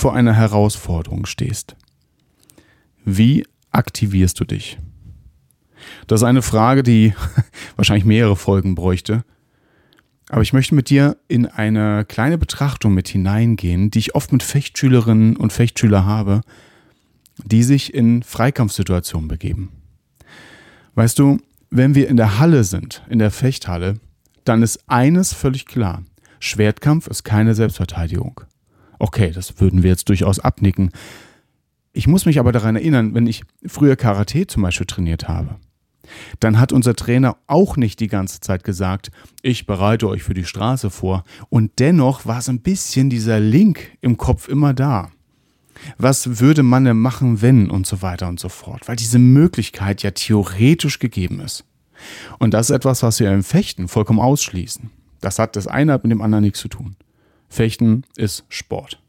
vor einer Herausforderung stehst, wie aktivierst du dich? Das ist eine Frage, die wahrscheinlich mehrere Folgen bräuchte. Aber ich möchte mit dir in eine kleine Betrachtung mit hineingehen, die ich oft mit Fechtschülerinnen und Fechtschüler habe, die sich in Freikampfsituationen begeben. Weißt du, wenn wir in der Halle sind, in der Fechthalle, dann ist eines völlig klar. Schwertkampf ist keine Selbstverteidigung. Okay, das würden wir jetzt durchaus abnicken. Ich muss mich aber daran erinnern, wenn ich früher Karate zum Beispiel trainiert habe, dann hat unser Trainer auch nicht die ganze Zeit gesagt, ich bereite euch für die Straße vor. Und dennoch war es ein bisschen dieser Link im Kopf immer da. Was würde man denn machen, wenn und so weiter und so fort, weil diese Möglichkeit ja theoretisch gegeben ist. Und das ist etwas, was wir im Fechten vollkommen ausschließen. Das hat das eine mit dem anderen nichts zu tun. Fechten ist Sport.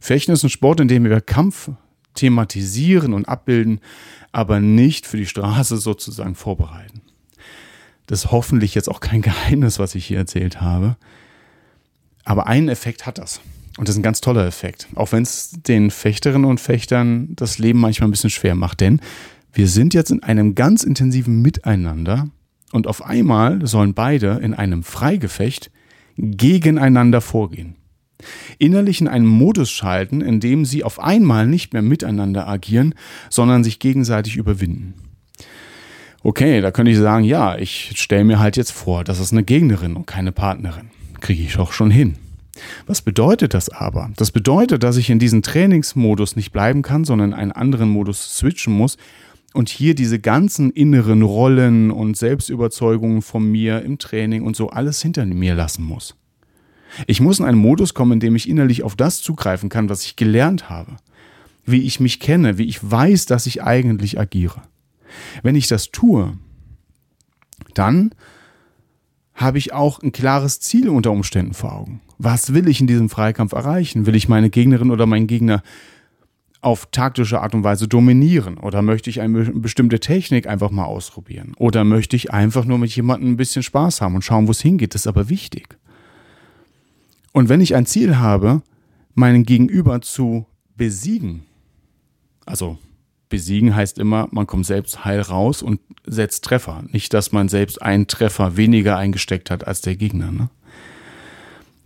Fechten ist ein Sport, in dem wir Kampf thematisieren und abbilden, aber nicht für die Straße sozusagen vorbereiten. Das ist hoffentlich jetzt auch kein Geheimnis, was ich hier erzählt habe. Aber einen Effekt hat das. Und das ist ein ganz toller Effekt. Auch wenn es den Fechterinnen und Fechtern das Leben manchmal ein bisschen schwer macht. Denn wir sind jetzt in einem ganz intensiven Miteinander und auf einmal sollen beide in einem Freigefecht gegeneinander vorgehen. Innerlich in einen Modus schalten, in dem sie auf einmal nicht mehr miteinander agieren, sondern sich gegenseitig überwinden. Okay, da könnte ich sagen, ja, ich stelle mir halt jetzt vor, das ist eine Gegnerin und keine Partnerin. Kriege ich auch schon hin. Was bedeutet das aber? Das bedeutet, dass ich in diesem Trainingsmodus nicht bleiben kann, sondern in einen anderen Modus switchen muss und hier diese ganzen inneren Rollen und Selbstüberzeugungen von mir im Training und so alles hinter mir lassen muss. Ich muss in einen Modus kommen, in dem ich innerlich auf das zugreifen kann, was ich gelernt habe, wie ich mich kenne, wie ich weiß, dass ich eigentlich agiere. Wenn ich das tue, dann habe ich auch ein klares Ziel unter Umständen vor Augen. Was will ich in diesem Freikampf erreichen? Will ich meine Gegnerin oder meinen Gegner auf taktische Art und Weise dominieren? Oder möchte ich eine bestimmte Technik einfach mal ausprobieren? Oder möchte ich einfach nur mit jemandem ein bisschen Spaß haben und schauen, wo es hingeht? Das ist aber wichtig. Und wenn ich ein Ziel habe, meinen Gegenüber zu besiegen, also besiegen heißt immer, man kommt selbst heil raus und setzt Treffer. Nicht, dass man selbst einen Treffer weniger eingesteckt hat als der Gegner. Ne?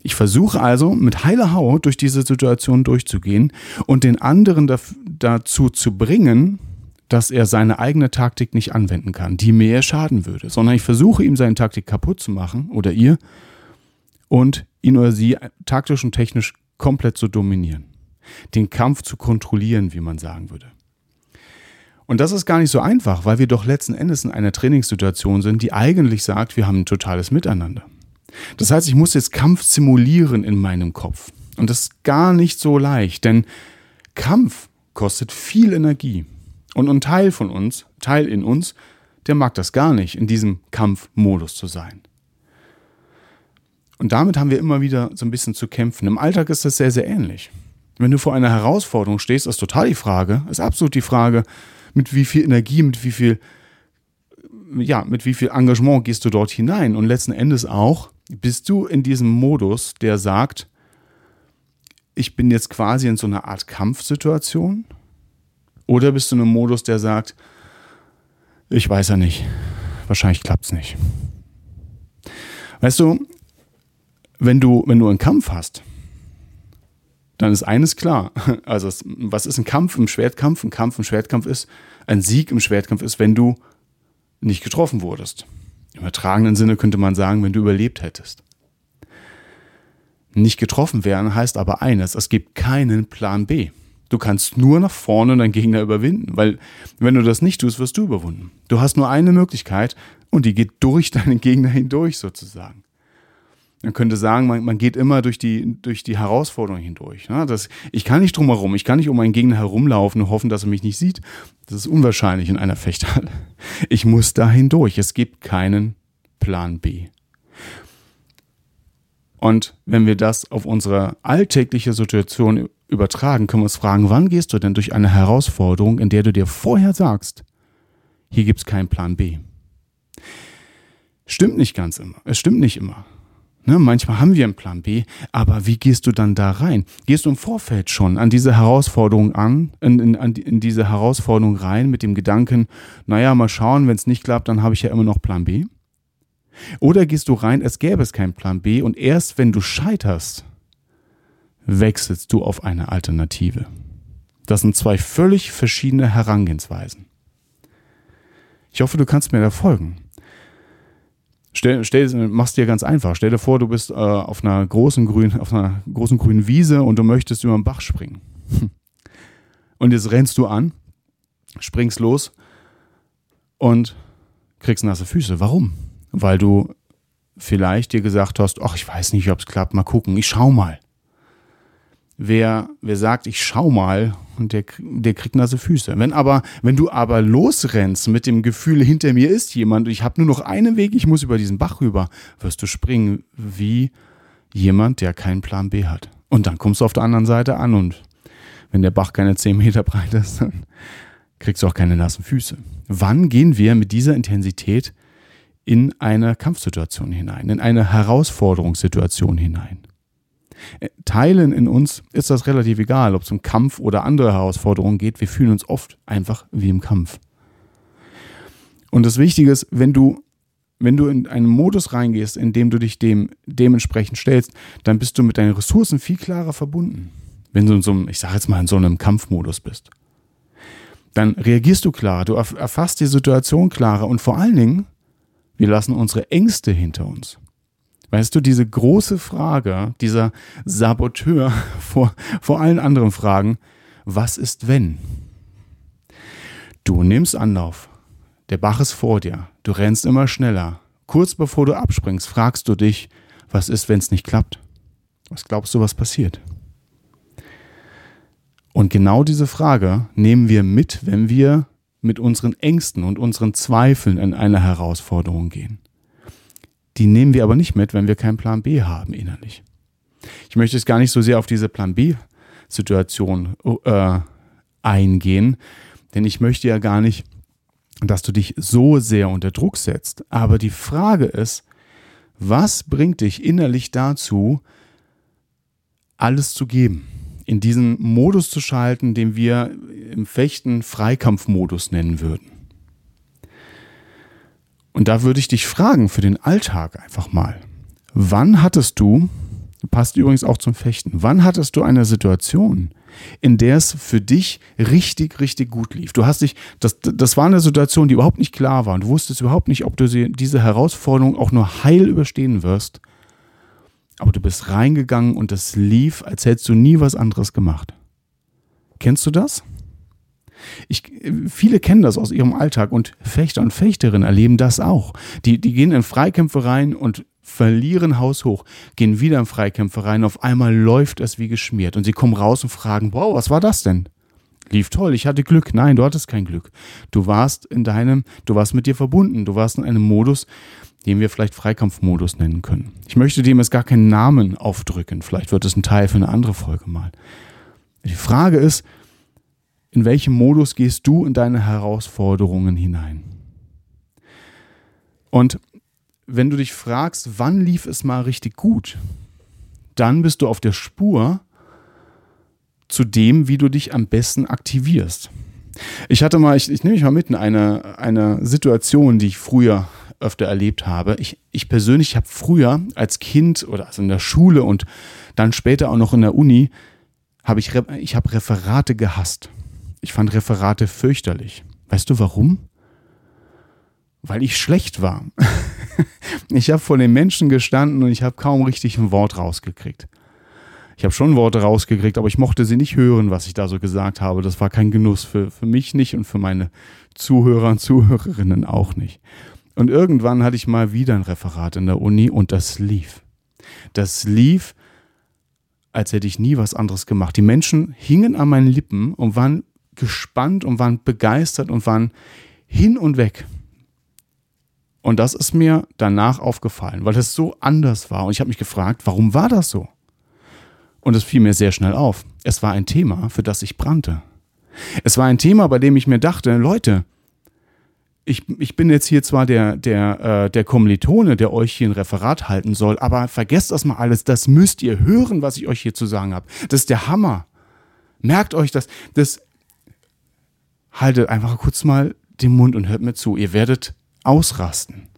Ich versuche also mit heiler Haut durch diese Situation durchzugehen und den anderen dazu zu bringen, dass er seine eigene Taktik nicht anwenden kann, die mir schaden würde, sondern ich versuche ihm seine Taktik kaputt zu machen oder ihr und ihn oder sie taktisch und technisch komplett zu dominieren. Den Kampf zu kontrollieren, wie man sagen würde. Und das ist gar nicht so einfach, weil wir doch letzten Endes in einer Trainingssituation sind, die eigentlich sagt, wir haben ein totales Miteinander. Das heißt, ich muss jetzt Kampf simulieren in meinem Kopf. Und das ist gar nicht so leicht, denn Kampf kostet viel Energie. Und ein Teil von uns, Teil in uns, der mag das gar nicht, in diesem Kampfmodus zu sein. Und damit haben wir immer wieder so ein bisschen zu kämpfen. Im Alltag ist das sehr, sehr ähnlich. Wenn du vor einer Herausforderung stehst, ist total die Frage, ist absolut die Frage, mit wie viel Energie, mit wie viel, ja, mit wie viel Engagement gehst du dort hinein? Und letzten Endes auch, bist du in diesem Modus, der sagt, ich bin jetzt quasi in so einer Art Kampfsituation? Oder bist du in einem Modus, der sagt, ich weiß ja nicht, wahrscheinlich klappt es nicht. Weißt du, wenn du, wenn du einen Kampf hast, dann ist eines klar. Also, was ist ein Kampf im Schwertkampf? Ein Kampf im Schwertkampf ist, ein Sieg im Schwertkampf ist, wenn du nicht getroffen wurdest. Im übertragenen Sinne könnte man sagen, wenn du überlebt hättest. Nicht getroffen werden heißt aber eines, es gibt keinen Plan B. Du kannst nur nach vorne deinen Gegner überwinden, weil wenn du das nicht tust, wirst du überwunden. Du hast nur eine Möglichkeit und die geht durch deinen Gegner hindurch sozusagen. Man könnte sagen, man, man geht immer durch die, durch die Herausforderung hindurch. Ne? Das, ich kann nicht drum herum, ich kann nicht um einen Gegner herumlaufen und hoffen, dass er mich nicht sieht. Das ist unwahrscheinlich in einer Fechthalle. Ich muss da hindurch. Es gibt keinen Plan B. Und wenn wir das auf unsere alltägliche Situation übertragen, können wir uns fragen, wann gehst du denn durch eine Herausforderung, in der du dir vorher sagst, hier gibt es keinen Plan B. Stimmt nicht ganz immer. Es stimmt nicht immer. Ne, manchmal haben wir einen Plan B, aber wie gehst du dann da rein? Gehst du im Vorfeld schon an diese Herausforderung an, in, in, in diese Herausforderung rein mit dem Gedanken, naja, mal schauen, wenn es nicht klappt, dann habe ich ja immer noch Plan B? Oder gehst du rein, es gäbe es keinen Plan B und erst wenn du scheiterst, wechselst du auf eine Alternative. Das sind zwei völlig verschiedene Herangehensweisen. Ich hoffe, du kannst mir da folgen. Stell, stell, mach's dir ganz einfach. Stell dir vor, du bist äh, auf einer großen grünen, auf einer großen grünen Wiese und du möchtest über den Bach springen. Und jetzt rennst du an, springst los und kriegst nasse Füße. Warum? Weil du vielleicht dir gesagt hast, ach, ich weiß nicht, ob es klappt, mal gucken, ich schau mal. Wer, wer sagt, ich schau mal, und der, der kriegt nasse Füße. Wenn aber, wenn du aber losrennst mit dem Gefühl, hinter mir ist jemand, ich habe nur noch einen Weg, ich muss über diesen Bach rüber, wirst du springen wie jemand, der keinen Plan B hat. Und dann kommst du auf der anderen Seite an und wenn der Bach keine 10 Meter breit ist, dann kriegst du auch keine nassen Füße. Wann gehen wir mit dieser Intensität in eine Kampfsituation hinein, in eine Herausforderungssituation hinein? Teilen in uns ist das relativ egal, ob es um Kampf oder andere Herausforderungen geht. Wir fühlen uns oft einfach wie im Kampf. Und das Wichtige ist, wenn du, wenn du in einen Modus reingehst, in dem du dich dem dementsprechend stellst, dann bist du mit deinen Ressourcen viel klarer verbunden. Wenn du in so einem, ich sage jetzt mal, in so einem Kampfmodus bist. Dann reagierst du klarer, du erfasst die Situation klarer und vor allen Dingen, wir lassen unsere Ängste hinter uns. Weißt du, diese große Frage, dieser Saboteur vor, vor allen anderen Fragen, was ist wenn? Du nimmst Anlauf, der Bach ist vor dir, du rennst immer schneller. Kurz bevor du abspringst, fragst du dich, was ist, wenn es nicht klappt? Was glaubst du, was passiert? Und genau diese Frage nehmen wir mit, wenn wir mit unseren Ängsten und unseren Zweifeln in eine Herausforderung gehen. Die nehmen wir aber nicht mit, wenn wir keinen Plan B haben innerlich. Ich möchte jetzt gar nicht so sehr auf diese Plan B-Situation äh, eingehen, denn ich möchte ja gar nicht, dass du dich so sehr unter Druck setzt. Aber die Frage ist, was bringt dich innerlich dazu, alles zu geben? In diesen Modus zu schalten, den wir im Fechten Freikampfmodus nennen würden. Und da würde ich dich fragen für den Alltag einfach mal. Wann hattest du, passt übrigens auch zum Fechten, wann hattest du eine Situation, in der es für dich richtig, richtig gut lief? Du hast dich, das, das war eine Situation, die überhaupt nicht klar war und du wusstest überhaupt nicht, ob du sie, diese Herausforderung auch nur heil überstehen wirst. Aber du bist reingegangen und es lief, als hättest du nie was anderes gemacht. Kennst du das? Ich, viele kennen das aus ihrem Alltag und Fechter und Fechterinnen erleben das auch. Die, die gehen in Freikämpfe rein und verlieren haushoch, gehen wieder in Freikämpfe rein, auf einmal läuft es wie geschmiert und sie kommen raus und fragen, wow, was war das denn? Lief toll, ich hatte Glück. Nein, du hattest kein Glück. Du warst in deinem, du warst mit dir verbunden, du warst in einem Modus, den wir vielleicht Freikampfmodus nennen können. Ich möchte dem jetzt gar keinen Namen aufdrücken, vielleicht wird es ein Teil für eine andere Folge mal. Die Frage ist, in welchem Modus gehst du in deine Herausforderungen hinein? Und wenn du dich fragst, wann lief es mal richtig gut, dann bist du auf der Spur zu dem, wie du dich am besten aktivierst. Ich hatte mal, ich, ich nehme mich mal mit in eine, eine Situation, die ich früher öfter erlebt habe. Ich, ich persönlich habe früher als Kind oder also in der Schule und dann später auch noch in der Uni, habe ich, ich habe Referate gehasst. Ich fand Referate fürchterlich. Weißt du warum? Weil ich schlecht war. ich habe vor den Menschen gestanden und ich habe kaum richtig ein Wort rausgekriegt. Ich habe schon Worte rausgekriegt, aber ich mochte sie nicht hören, was ich da so gesagt habe. Das war kein Genuss für, für mich nicht und für meine Zuhörer und Zuhörerinnen auch nicht. Und irgendwann hatte ich mal wieder ein Referat in der Uni und das lief. Das lief, als hätte ich nie was anderes gemacht. Die Menschen hingen an meinen Lippen und waren gespannt und waren begeistert und waren hin und weg. Und das ist mir danach aufgefallen, weil es so anders war. Und ich habe mich gefragt, warum war das so? Und es fiel mir sehr schnell auf. Es war ein Thema, für das ich brannte. Es war ein Thema, bei dem ich mir dachte, Leute, ich, ich bin jetzt hier zwar der, der, äh, der Kommilitone, der euch hier ein Referat halten soll, aber vergesst das mal alles, das müsst ihr hören, was ich euch hier zu sagen habe. Das ist der Hammer. Merkt euch das. Das haltet einfach kurz mal den Mund und hört mir zu. Ihr werdet ausrasten.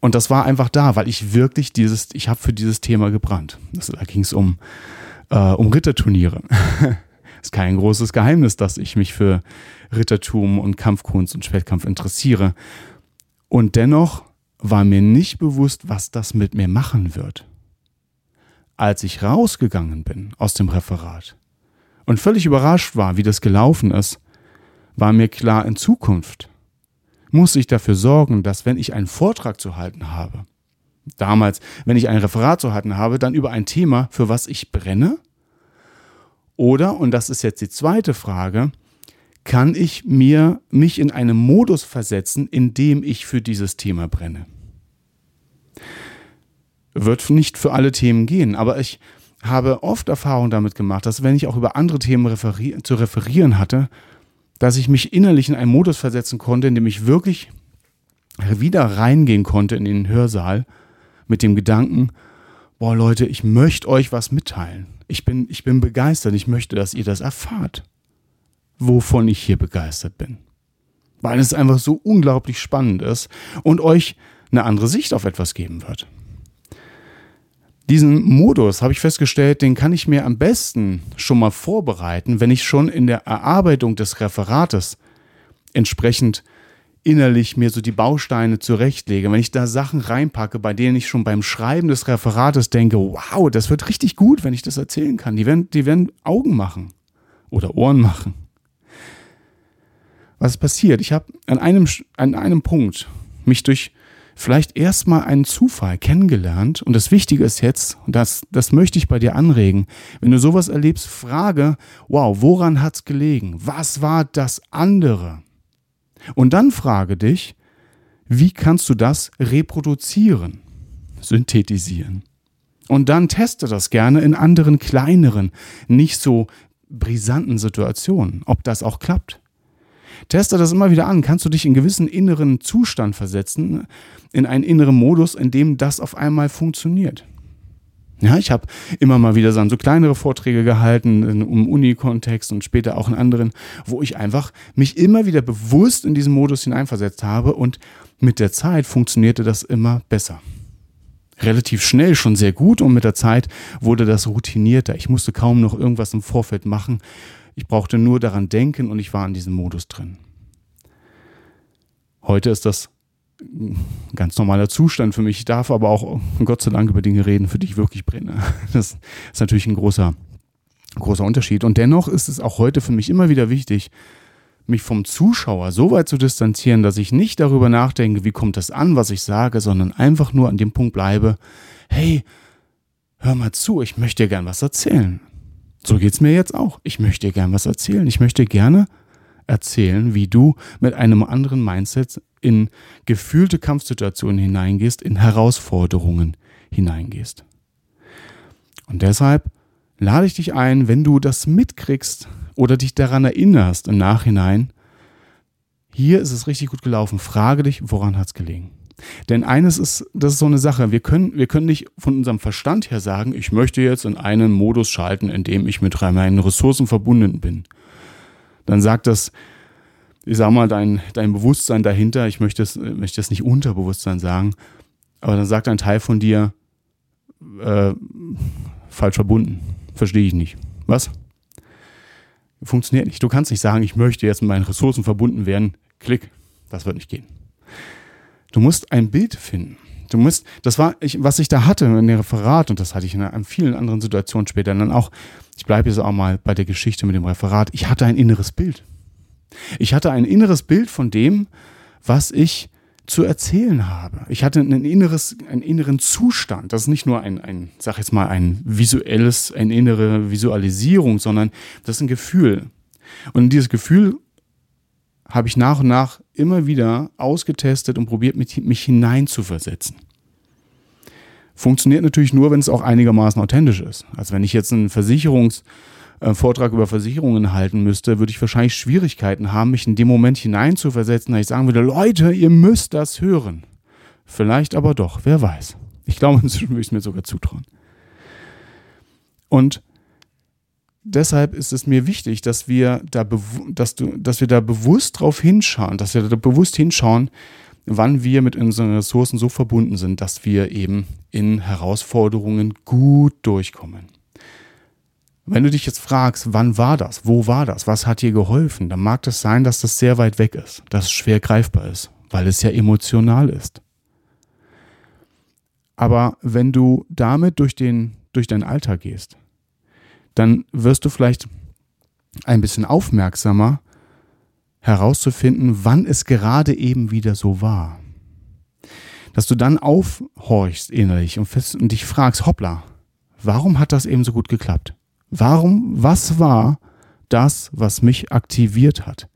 Und das war einfach da, weil ich wirklich dieses, ich habe für dieses Thema gebrannt. Das, da ging es um, äh, um Ritterturniere. ist kein großes Geheimnis, dass ich mich für Rittertum und Kampfkunst und Schwertkampf interessiere. Und dennoch war mir nicht bewusst, was das mit mir machen wird. Als ich rausgegangen bin aus dem Referat und völlig überrascht war, wie das gelaufen ist, war mir klar, in Zukunft muss ich dafür sorgen, dass wenn ich einen Vortrag zu halten habe, damals, wenn ich ein Referat zu halten habe, dann über ein Thema, für was ich brenne, oder, und das ist jetzt die zweite Frage, kann ich mir mich in einen Modus versetzen, in dem ich für dieses Thema brenne? Wird nicht für alle Themen gehen, aber ich habe oft Erfahrung damit gemacht, dass wenn ich auch über andere Themen referi zu referieren hatte, dass ich mich innerlich in einen Modus versetzen konnte, in dem ich wirklich wieder reingehen konnte in den Hörsaal mit dem Gedanken, boah Leute, ich möchte euch was mitteilen. Ich bin, ich bin begeistert. Ich möchte, dass ihr das erfahrt, wovon ich hier begeistert bin. Weil es einfach so unglaublich spannend ist und euch eine andere Sicht auf etwas geben wird. Diesen Modus habe ich festgestellt, den kann ich mir am besten schon mal vorbereiten, wenn ich schon in der Erarbeitung des Referates entsprechend innerlich mir so die Bausteine zurechtlege, wenn ich da Sachen reinpacke, bei denen ich schon beim Schreiben des Referates denke, wow, das wird richtig gut, wenn ich das erzählen kann. Die werden, die werden Augen machen oder Ohren machen. Was passiert? Ich habe an einem, an einem Punkt mich durch vielleicht erstmal einen Zufall kennengelernt und das Wichtige ist jetzt, und das, das möchte ich bei dir anregen, wenn du sowas erlebst, frage, wow, woran hat's gelegen? Was war das andere? Und dann frage dich, wie kannst du das reproduzieren, synthetisieren? Und dann teste das gerne in anderen kleineren, nicht so brisanten Situationen, ob das auch klappt. Teste das immer wieder an. Kannst du dich in gewissen inneren Zustand versetzen, in einen inneren Modus, in dem das auf einmal funktioniert? Ja, ich habe immer mal wieder so kleinere Vorträge gehalten im Uni-Kontext und später auch in anderen, wo ich einfach mich immer wieder bewusst in diesen Modus hineinversetzt habe und mit der Zeit funktionierte das immer besser. Relativ schnell schon sehr gut und mit der Zeit wurde das routinierter. Ich musste kaum noch irgendwas im Vorfeld machen. Ich brauchte nur daran denken und ich war in diesem Modus drin. Heute ist das ein ganz normaler Zustand für mich. Ich darf aber auch Gott sei Dank über Dinge reden, für die ich wirklich brenne. Das ist natürlich ein großer, großer Unterschied. Und dennoch ist es auch heute für mich immer wieder wichtig, mich vom Zuschauer so weit zu distanzieren, dass ich nicht darüber nachdenke, wie kommt das an, was ich sage, sondern einfach nur an dem Punkt bleibe, hey, hör mal zu, ich möchte dir gern was erzählen. So geht's mir jetzt auch. Ich möchte dir gern was erzählen. Ich möchte gerne erzählen, wie du mit einem anderen Mindset in gefühlte Kampfsituationen hineingehst, in Herausforderungen hineingehst. Und deshalb lade ich dich ein, wenn du das mitkriegst oder dich daran erinnerst im Nachhinein, hier ist es richtig gut gelaufen, frage dich, woran hat es gelegen. Denn eines ist, das ist so eine Sache, wir können, wir können nicht von unserem Verstand her sagen, ich möchte jetzt in einen Modus schalten, in dem ich mit meinen Ressourcen verbunden bin. Dann sagt das ich sag mal, dein, dein Bewusstsein dahinter, ich möchte es möchte nicht Unterbewusstsein sagen, aber dann sagt ein Teil von dir, äh, falsch verbunden. Verstehe ich nicht. Was? Funktioniert nicht. Du kannst nicht sagen, ich möchte jetzt mit meinen Ressourcen verbunden werden. Klick. Das wird nicht gehen. Du musst ein Bild finden. Du musst, das war, ich, was ich da hatte in dem Referat, und das hatte ich in, in vielen anderen Situationen später dann auch, ich bleibe jetzt auch mal bei der Geschichte mit dem Referat, ich hatte ein inneres Bild. Ich hatte ein inneres Bild von dem, was ich zu erzählen habe. Ich hatte ein inneres, einen inneren Zustand. Das ist nicht nur ein, ein, sag jetzt mal, ein visuelles, eine innere Visualisierung, sondern das ist ein Gefühl. Und dieses Gefühl habe ich nach und nach immer wieder ausgetestet und probiert, mich hineinzuversetzen. Funktioniert natürlich nur, wenn es auch einigermaßen authentisch ist. Also wenn ich jetzt einen Versicherungsvortrag äh, über Versicherungen halten müsste, würde ich wahrscheinlich Schwierigkeiten haben, mich in dem Moment hineinzuversetzen, dass ich sagen würde, Leute, ihr müsst das hören. Vielleicht aber doch, wer weiß. Ich glaube, inzwischen würde ich es mir sogar zutrauen. Und deshalb ist es mir wichtig, dass wir da, dass du, dass wir da bewusst drauf hinschauen, dass wir da bewusst hinschauen, wann wir mit unseren Ressourcen so verbunden sind, dass wir eben in Herausforderungen gut durchkommen. Wenn du dich jetzt fragst, wann war das, wo war das, was hat dir geholfen, dann mag das sein, dass das sehr weit weg ist, dass es schwer greifbar ist, weil es ja emotional ist. Aber wenn du damit durch, den, durch deinen Alltag gehst, dann wirst du vielleicht ein bisschen aufmerksamer herauszufinden, wann es gerade eben wieder so war. Dass du dann aufhorchst innerlich und, fest, und dich fragst, hoppla, warum hat das eben so gut geklappt? Warum, was war das, was mich aktiviert hat?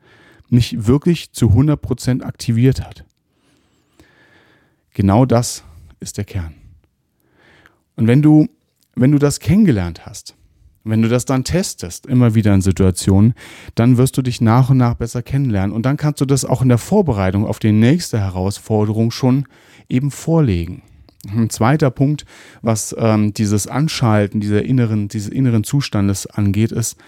Mich wirklich zu 100% aktiviert hat? Genau das ist der Kern. Und wenn du, wenn du das kennengelernt hast, wenn du das dann testest, immer wieder in Situationen, dann wirst du dich nach und nach besser kennenlernen. Und dann kannst du das auch in der Vorbereitung auf die nächste Herausforderung schon eben vorlegen. Ein zweiter Punkt, was ähm, dieses Anschalten dieser inneren, dieses inneren Zustandes angeht, ist,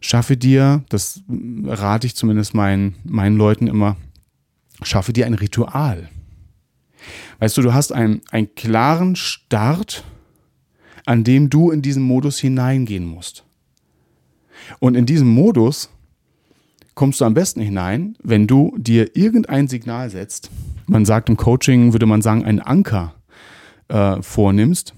schaffe dir, das rate ich zumindest meinen, meinen Leuten immer, schaffe dir ein Ritual. Weißt du, du hast einen, einen klaren Start an dem du in diesen Modus hineingehen musst. Und in diesem Modus kommst du am besten hinein, wenn du dir irgendein Signal setzt. Man sagt im Coaching, würde man sagen, einen Anker äh, vornimmst,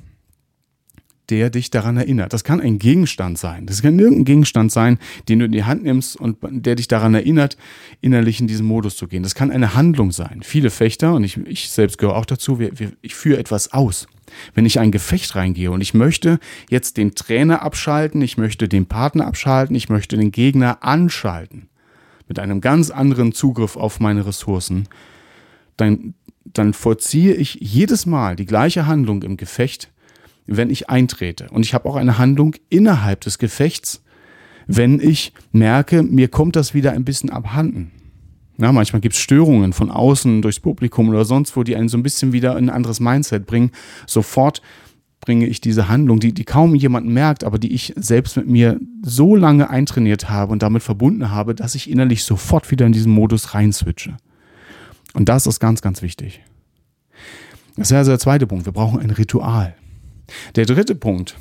der dich daran erinnert. Das kann ein Gegenstand sein. Das kann irgendein Gegenstand sein, den du in die Hand nimmst und der dich daran erinnert, innerlich in diesen Modus zu gehen. Das kann eine Handlung sein. Viele Fechter, und ich, ich selbst gehöre auch dazu, wir, wir, ich führe etwas aus. Wenn ich ein Gefecht reingehe und ich möchte jetzt den Trainer abschalten, ich möchte den Partner abschalten, ich möchte den Gegner anschalten, mit einem ganz anderen Zugriff auf meine Ressourcen, dann, dann vollziehe ich jedes Mal die gleiche Handlung im Gefecht, wenn ich eintrete. Und ich habe auch eine Handlung innerhalb des Gefechts, wenn ich merke, mir kommt das wieder ein bisschen abhanden. Ja, manchmal gibt es Störungen von außen durchs Publikum oder sonst wo, die einen so ein bisschen wieder in ein anderes Mindset bringen. Sofort bringe ich diese Handlung, die, die kaum jemand merkt, aber die ich selbst mit mir so lange eintrainiert habe und damit verbunden habe, dass ich innerlich sofort wieder in diesen Modus reinswitche. Und das ist ganz, ganz wichtig. Das ist also der zweite Punkt. Wir brauchen ein Ritual. Der dritte Punkt,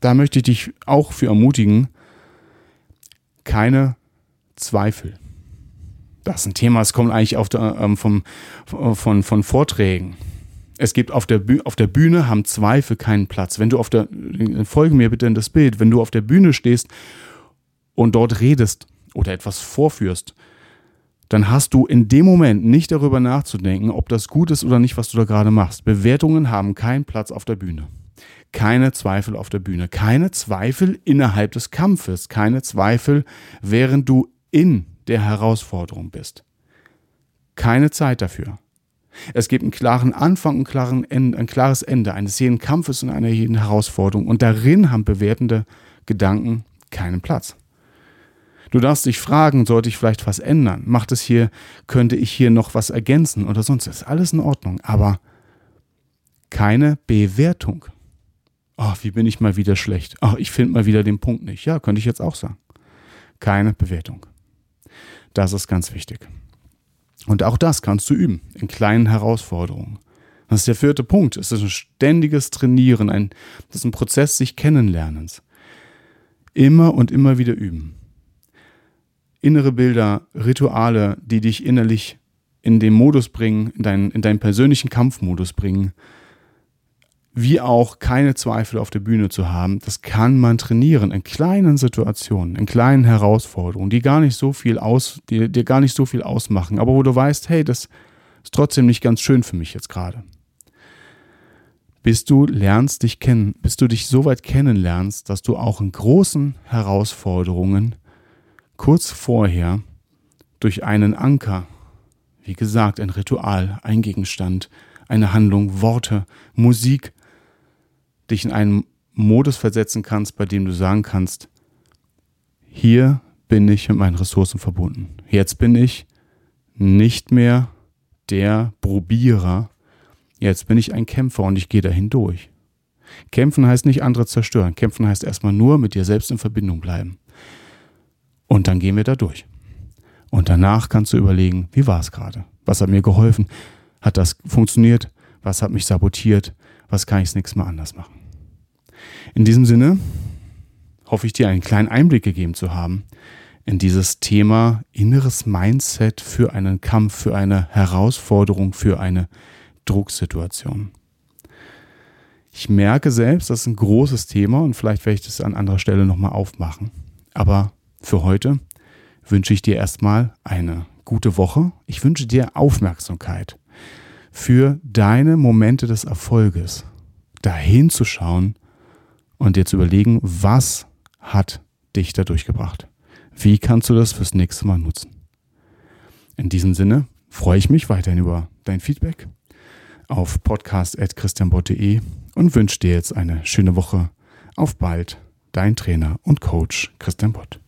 da möchte ich dich auch für ermutigen, keine Zweifel. Das ist ein Thema, es kommt eigentlich auf der, ähm, vom, von, von Vorträgen. Es gibt auf der, Bühne, auf der Bühne haben Zweifel keinen Platz. Wenn du auf der, folge mir bitte in das Bild, wenn du auf der Bühne stehst und dort redest oder etwas vorführst, dann hast du in dem Moment nicht darüber nachzudenken, ob das gut ist oder nicht, was du da gerade machst. Bewertungen haben keinen Platz auf der Bühne. Keine Zweifel auf der Bühne, keine Zweifel innerhalb des Kampfes, keine Zweifel, während du in der Herausforderung bist. Keine Zeit dafür. Es gibt einen klaren Anfang klaren Ende, ein klares Ende eines jeden Kampfes und einer jeden Herausforderung. Und darin haben bewertende Gedanken keinen Platz. Du darfst dich fragen, sollte ich vielleicht was ändern? Macht es hier, könnte ich hier noch was ergänzen oder sonst? ist alles in Ordnung, aber keine Bewertung. Ach, wie bin ich mal wieder schlecht? Ach, ich finde mal wieder den Punkt nicht. Ja, könnte ich jetzt auch sagen. Keine Bewertung. Das ist ganz wichtig. Und auch das kannst du üben in kleinen Herausforderungen. Das ist der vierte Punkt. Es ist ein ständiges Trainieren, ein, das ist ein Prozess sich kennenlernens. Immer und immer wieder üben. Innere Bilder, Rituale, die dich innerlich in den Modus bringen, in deinen, in deinen persönlichen Kampfmodus bringen, wie auch keine Zweifel auf der Bühne zu haben, das kann man trainieren in kleinen Situationen, in kleinen Herausforderungen, die gar nicht so viel aus, die dir gar nicht so viel ausmachen, aber wo du weißt, hey, das Ist trotzdem nicht ganz schön für mich jetzt gerade. Bis du lernst dich kennen, bis du dich so weit kennenlernst, dass du auch in großen Herausforderungen kurz vorher durch einen Anker, wie gesagt, ein Ritual, ein Gegenstand, eine Handlung, Worte, Musik, dich in einen Modus versetzen kannst, bei dem du sagen kannst, hier bin ich mit meinen Ressourcen verbunden. Jetzt bin ich nicht mehr der Probierer. Jetzt bin ich ein Kämpfer und ich gehe dahin durch. Kämpfen heißt nicht andere zerstören. Kämpfen heißt erstmal nur mit dir selbst in Verbindung bleiben. Und dann gehen wir da durch. Und danach kannst du überlegen, wie war es gerade? Was hat mir geholfen? Hat das funktioniert? Was hat mich sabotiert? Was kann ich das nächste Mal anders machen? In diesem Sinne hoffe ich dir einen kleinen Einblick gegeben zu haben in dieses Thema inneres Mindset für einen Kampf, für eine Herausforderung, für eine Drucksituation. Ich merke selbst, das ist ein großes Thema und vielleicht werde ich das an anderer Stelle nochmal aufmachen. Aber für heute wünsche ich dir erstmal eine gute Woche. Ich wünsche dir Aufmerksamkeit für deine Momente des Erfolges, dahin zu schauen und dir zu überlegen, was hat dich da durchgebracht. Wie kannst du das fürs nächste Mal nutzen? In diesem Sinne freue ich mich weiterhin über dein Feedback auf podcast.christianbott.de und wünsche dir jetzt eine schöne Woche. Auf bald, dein Trainer und Coach Christian Bott.